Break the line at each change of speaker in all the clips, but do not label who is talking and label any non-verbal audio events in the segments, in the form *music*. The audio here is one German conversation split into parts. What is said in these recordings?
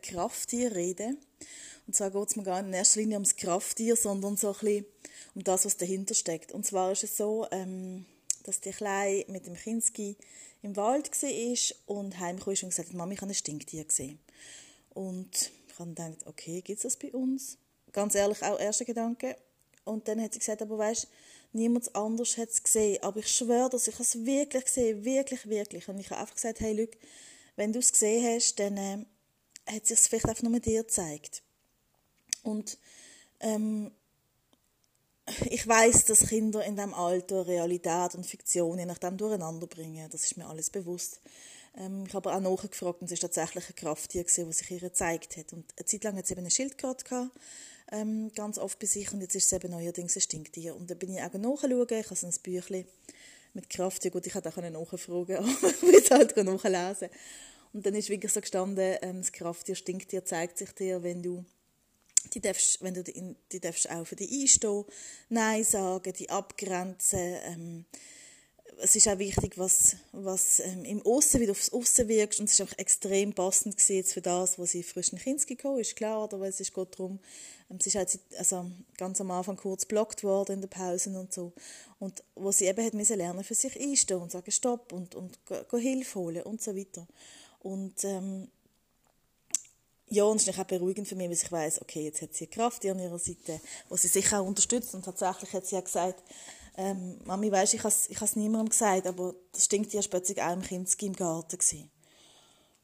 Krafttier reden. Und zwar geht es mir gar nicht in erster Linie ums Krafttier, sondern so ein bisschen um das, was dahinter steckt. Und zwar ist es so, ähm, dass die Kleine mit dem Kinski im Wald war und heimgekommen ist und gesagt hat, Mami, ich habe ein Stinktier gesehen. Und ich habe gedacht, okay, gibt es das bei uns? Ganz ehrlich, auch erster Gedanke. Und dann hat sie gesagt, aber weißt, niemand anders hat es gesehen. Aber ich schwöre, dass ich es wirklich gesehen wirklich, wirklich. Und ich habe einfach gesagt, hey, Luke, wenn du es gesehen hast, dann äh, hat sich vielleicht einfach nur dir gezeigt. Und ähm, ich weiß, dass Kinder in diesem Alter Realität und Fiktion je nachdem durcheinander bringen. Das ist mir alles bewusst. Ähm, ich habe auch nachgefragt und es war tatsächlich ein Krafttier, das sich ihr gezeigt hat. Und eine Zeit lang hat sie eben eine Schildkröte gehabt, ähm, ganz oft bei sich und jetzt ist es eben neuerdings ein Stinktier. Und da bin ich auch nachschauen, ich habe ein Büchlein mit Krafttier, gut, ich hätte auch nachfragen *laughs* aber ich will es halt nachlesen. Und dann ist wirklich so gestanden, ähm, das Krafttier, Stinktier zeigt sich dir, wenn du die darfst, wenn du die, die darfst auch für dich einstehen, Nein sagen, die abgrenzen. Ähm, es ist auch wichtig, was, was ähm, im Aussen, wie du aufs Aussen wirkst. Und es auch extrem passend jetzt für das, was sie frisch in Kinski gekommen ist, klar, oder? Weil es ist geht darum, ähm, sie ist halt, also ganz am Anfang kurz blockt worden in der Pause und so. Und wo sie eben hat müssen lernen, für sich einstehen und sagen Stopp und, und go Hilfe holen und so weiter. Und ähm, ja, und es ist auch beruhigend für mich, weil ich weiß, okay, jetzt hat sie Kraft an ihrer Seite, wo sie sich auch unterstützt. Und tatsächlich hat sie ja gesagt, ähm, Mami, weisst, ich habe es niemandem gesagt, aber das stinkt ja plötzlich auch im Garten gewesen.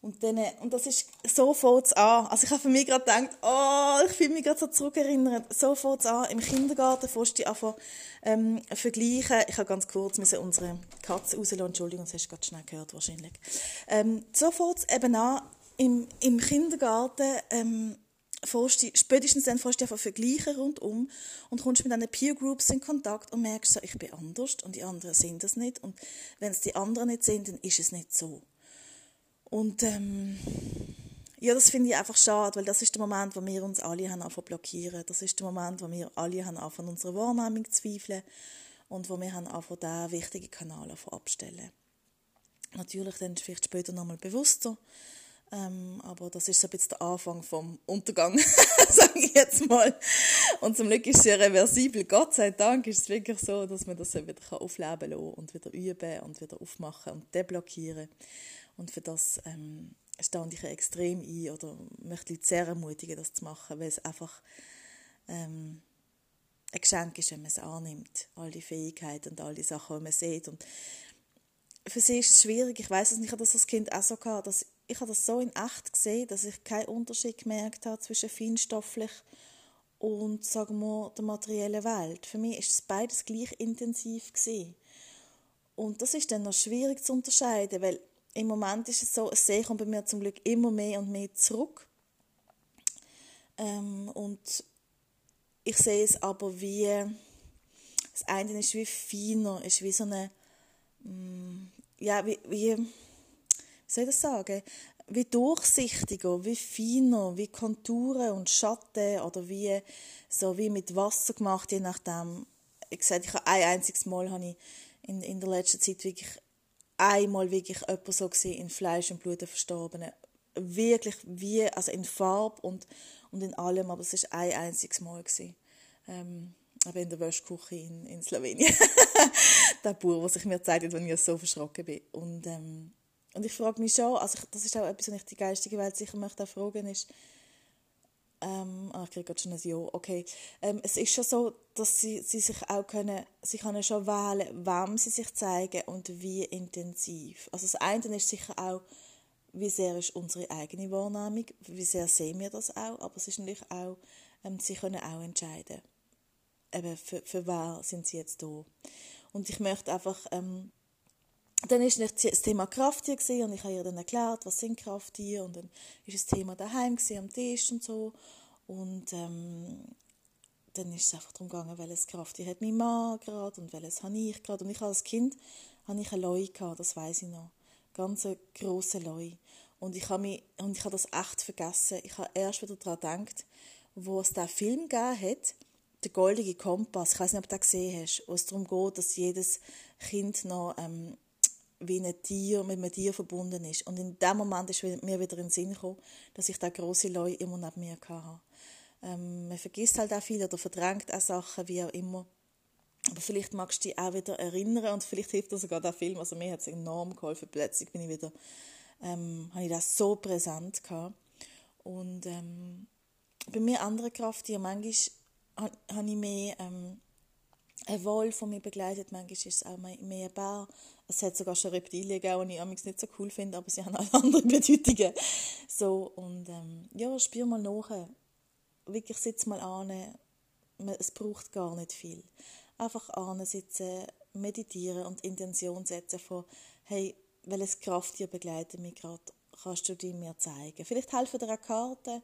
Und, dann, und das ist, so fängt an. Also ich habe für mich gerade gedacht, oh, ich fühle mich gerade so zurückerinnert. So fängt an. Im Kindergarten fährst du einfach ähm, vergleichen. Ich habe ganz kurz müssen unsere Katze rauslassen. Entschuldigung, das hast du gerade schnell gehört wahrscheinlich. Ähm, so fängt eben an. Im, im Kindergarten ähm, fährst du, spätestens dann fährst du einfach vergleichen rundum und kommst mit diesen Peer Groups in Kontakt und merkst so, ich bin anders und die anderen sind das nicht. Und wenn es die anderen nicht sind, dann ist es nicht so. Und ähm, ja, das finde ich einfach schade, weil das ist der Moment, wo wir uns alle haben anfangen blockieren. Das ist der Moment, wo wir alle haben anfangen unsere Wahrnehmung zu zweifeln und wo wir haben anfangen diesen wichtigen Kanal abstellen. Natürlich dann vielleicht später nochmal bewusster, ähm, aber das ist so ein bisschen der Anfang vom Untergang, *laughs* sage ich jetzt mal. Und zum Glück ist es sehr reversibel. Gott sei Dank ist es wirklich so, dass man das wieder aufleben kann und wieder üben und wieder aufmachen und deblockieren. Und für das ähm, stand ich extrem ein oder möchte Leute sehr ermutigen, das zu machen, weil es einfach ähm, ein Geschenk ist, wenn man es annimmt. All die Fähigkeiten und all die Sachen, die man sieht. Und für sie ist es schwierig. Ich weiß es nicht, ich habe das als Kind auch so gehabt, dass ich habe das so in echt gesehen, dass ich keinen Unterschied gemerkt habe zwischen feinstofflich und sagen wir der materiellen Welt. Für mich ist es beides gleich intensiv gewesen. Und das ist dann noch schwierig zu unterscheiden, weil im Moment ist es so, es sehe kommt bei mir zum Glück immer mehr und mehr zurück. Ähm, und ich sehe es aber wie, das eine ist wie feiner, ist wie so eine, mm, ja, wie, wie, wie soll ich das sagen, wie durchsichtiger, wie feiner, wie Konturen und Schatten oder wie, so wie mit Wasser gemacht, je nachdem. Ich gesagt, ich habe ein einziges Mal habe ich in, in der letzten Zeit wirklich einmal wirklich jemand so gesehen in Fleisch und Blut verstorbenen. Wirklich wie, also in Farbe und, und in allem, aber es war ein einziges Mal. Gewesen. Ähm, aber in der Wäschküche in, in Slowenien. *laughs* der Bauer, der sich mir gezeigt hat, als ich so verschrocken bin. Und, ähm, und ich frage mich schon, also das ist auch etwas, was ich die geistige Welt sicher möchte auch fragen, ist, ähm, ah, ich kriege gerade schon ein Ja. Okay. Ähm, es ist schon so, dass sie, sie sich auch können, sie können schon wählen, wem sie sich zeigen und wie intensiv. Also das eine ist sicher auch, wie sehr ist unsere eigene Wahrnehmung, wie sehr sehen wir das auch, aber es ist natürlich auch, ähm, sie können auch entscheiden, eben für, für wer sind sie jetzt da. Und ich möchte einfach ähm, dann ist das Thema Krafttier und ich habe ihr dann erklärt, was sind Krafttiere und dann ist das Thema daheim am Tisch und so und ähm, dann ist es einfach darum gegangen, welches Krafttier hat mein Mann gerade und welches habe ich gerade und ich als Kind hatte ich eine Leu das weiß ich noch, ganz eine grosse Leu und ich habe mich und ich habe das echt vergessen. Ich habe erst wieder daran gedacht, wo es diesen Film gegeben hat, der goldige Kompass. Ich weiß nicht, ob du den gesehen hast, wo es darum geht, dass jedes Kind noch ähm, wie ein Tier, mit einem Tier verbunden ist. Und in dem Moment ist mir wieder in den Sinn gekommen, dass ich da große Leute immer neben mir hatte. Ähm, man vergisst halt auch viel oder verdrängt auch Sachen, wie auch immer. Aber vielleicht magst du dich auch wieder erinnern und vielleicht hilft dir sogar der Film. Also mir hat es enorm geholfen. Plötzlich bin ich wieder, ähm, habe ich das so präsent gehabt. Und ähm, bei mir andere Kraft, die manchmal habe ich mehr ähm, ein Wolf, der mich begleitet. Manchmal ist es auch mehr ein Bär. Es hat sogar schon Reptilien gegeben, die ich nicht so cool finde, aber sie *laughs* haben auch andere Bedeutungen. So, und ähm, ja, spür mal nach. Wirklich sitz mal an. Es braucht gar nicht viel. Einfach sitzen, meditieren und Intention setzen von, hey, welches Krafttier begleitet mich gerade? Kannst du die mir zeigen? Vielleicht helfen dir auch Karten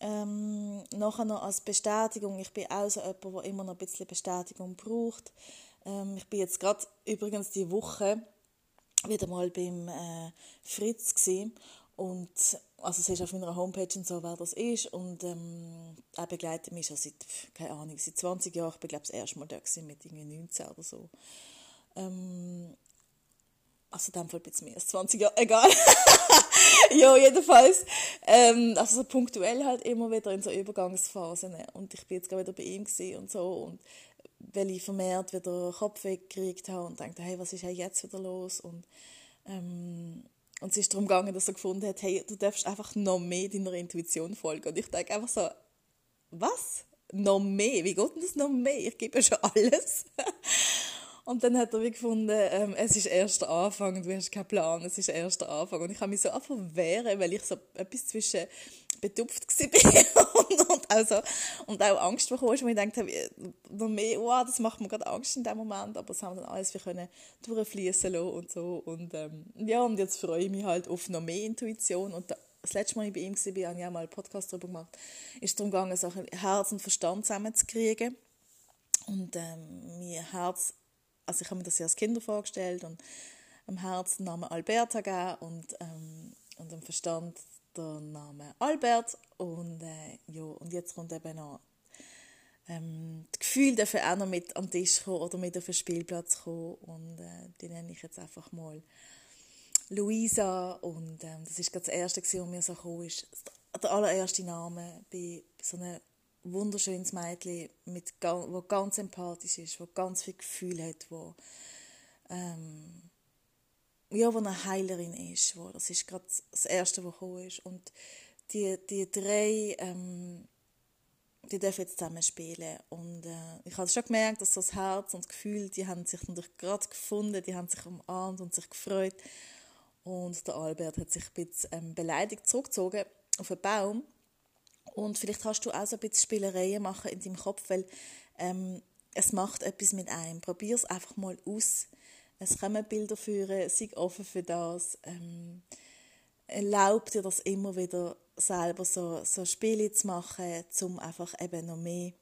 ähm, nachher noch als Bestätigung, ich bin auch so jemand, der immer noch ein bisschen Bestätigung braucht. Ähm, ich bin jetzt gerade übrigens die Woche wieder mal beim äh, Fritz gewesen. und also es ist auf meiner Homepage und so, wer das ist und ähm, er begleitet mich schon seit, keine Ahnung, seit 20 Jahren. Ich bin glaube ich das erste Mal da gewesen, mit irgendwie 19 oder so. Ähm, also in dem Fall ein bisschen mehr als 20 Jahre, egal. *laughs* *laughs* ja, jedenfalls, ähm, also so punktuell halt immer wieder in so Übergangsphasen. Und ich bin jetzt gerade wieder bei ihm und so und weil ich vermehrt wieder Kopf weggekriegt habe und dachte, hey, was ist jetzt wieder los? Und, ähm, und es ist darum gegangen, dass er gefunden hat, hey, du darfst einfach noch mehr deiner Intuition folgen. Und ich denke einfach so, was? Noch mehr? Wie geht denn das noch mehr? Ich gebe ja schon alles. *laughs* Und dann hat er wie gefunden, ähm, es ist erst der Anfang, du hast keinen Plan, es ist erst der Anfang. Und ich habe mich so einfach wehren, weil ich so etwas zwischen betupft war *laughs* und, und, auch und auch Angst bekommen, wo ich gedacht habe, noch mehr, oh, das macht mir gerade Angst in dem Moment, aber es haben dann alles wir können durchfließen lassen und so. Und ähm, ja, und jetzt freue ich mich halt auf noch mehr Intuition und das letzte Mal, als ich bei ihm war, habe ich auch mal einen Podcast darüber gemacht, ist darum gegangen, so Herz und Verstand zusammenzukriegen. Und ähm, mein Herz also ich habe mir das ja als Kinder vorgestellt und am Herzen den Namen Alberta gegeben und, ähm, und am Verstand der Name Albert und, äh, ja, und jetzt kommt eben noch ähm, das Gefühl dafür auch noch mit am Tisch kommen oder mit auf den Spielplatz kommen und äh, die nenne ich jetzt einfach mal Luisa und ähm, das ist das erste, was mir so gekommen ist, der allererste Name bei so einer wunderschönes Mädchen, mit, wo ganz empathisch ist, wo ganz viel Gefühl hat, wo, ähm, ja, wo eine Heilerin ist. Wo, das ist gerade das Erste, was gekommen ist. Und die, die drei, ähm, die dürfen jetzt zusammen spielen. Und äh, ich habe schon gemerkt, dass das Herz und das Gefühl, die haben sich natürlich gerade gefunden, die haben sich umarmt und sich gefreut. Und der Albert hat sich ein bisschen ähm, beleidigt zurückgezogen auf einen Baum und vielleicht kannst du auch so ein bisschen Spielereien machen in deinem Kopf, weil ähm, es macht etwas mit einem. Probier es einfach mal aus. Es kommen Bilder führen, sei offen für das. Ähm, erlaub dir das immer wieder selber so, so Spiele zu machen, um einfach eben noch mehr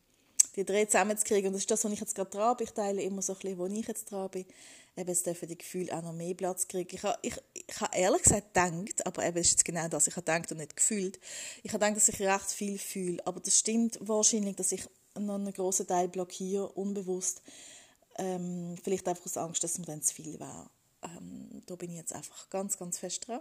die drei zusammenzukriegen. Und das ist das, was ich jetzt gerade dran bin. Ich teile immer so ein bisschen, wo ich jetzt dran bin. Eben, es dürfen die Gefühle auch noch mehr Platz kriegen. Ich habe, ich, ich habe ehrlich gesagt gedacht, aber eben, ist jetzt genau das, ich habe gedacht und nicht gefühlt. Ich habe gedacht, dass ich recht viel fühle, aber das stimmt wahrscheinlich, dass ich noch einen grossen Teil blockiere, unbewusst. Ähm, vielleicht einfach aus Angst, dass mir dann zu viel wäre. Ähm, da bin ich jetzt einfach ganz, ganz fest dran.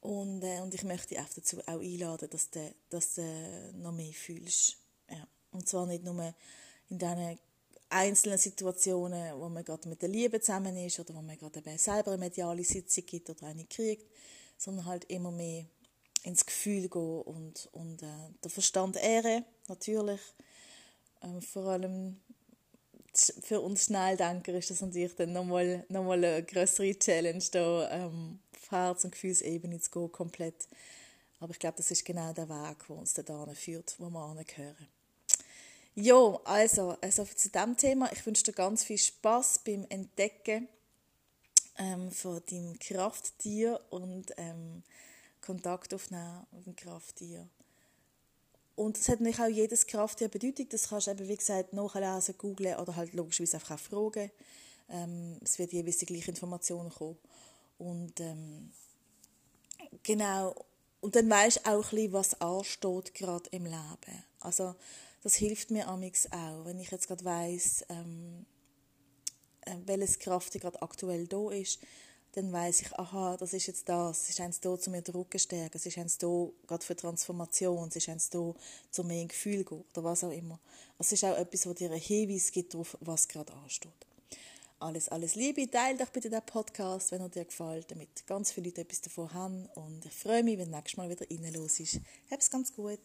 Und, äh, und ich möchte dich auch dazu auch einladen, dass du, dass du noch mehr fühlst. Ja. Und zwar nicht nur in diesen einzelnen Situationen, wo man gerade mit der Liebe zusammen ist oder wo man gerade selber eine mediale Sitzung gibt oder eine kriegt, sondern halt immer mehr ins Gefühl gehen und, und äh, der Verstand ehren, natürlich. Ähm, vor allem für uns Schnelldenker ist das natürlich dann nochmal, nochmal eine größere Challenge, da ähm, auf Herz- und Gefühlsebene zu gehen, komplett. Aber ich glaube, das ist genau der Weg, der uns da führt, wo wir angehören. Jo, also, also zu diesem Thema. Ich wünsche dir ganz viel Spaß beim Entdecken ähm, von deinem Krafttier und ähm, Kontakt aufnehmen mit dem Krafttier. Und es hat natürlich auch jedes Krafttier Bedeutung. Das kannst du eben, wie gesagt, nachlesen, googlen oder halt logischerweise einfach auch fragen. Ähm, es wird jeweils die gleiche Information kommen. Und ähm, genau, und dann weisst du auch ein bisschen, was ansteht gerade im Leben. Also das hilft mir amix auch, wenn ich jetzt gerade weiss, ähm, äh, welches Kraft gerade aktuell da ist, dann weiß ich, aha, das ist jetzt das, es ist eins da, zu mir Rücken stärken, es ist eins da, gerade für Transformation, es ist eins da, zu mir ein Gefühl gehen, oder was auch immer. Es ist auch etwas, was dir einen Hinweis gibt darauf, was gerade ansteht. Alles, alles Liebe, teile doch bitte den Podcast, wenn er dir gefällt, damit ganz viele Leute etwas davon haben und ich freue mich, wenn du nächstes Mal wieder reinlässt. Hab's ganz gut.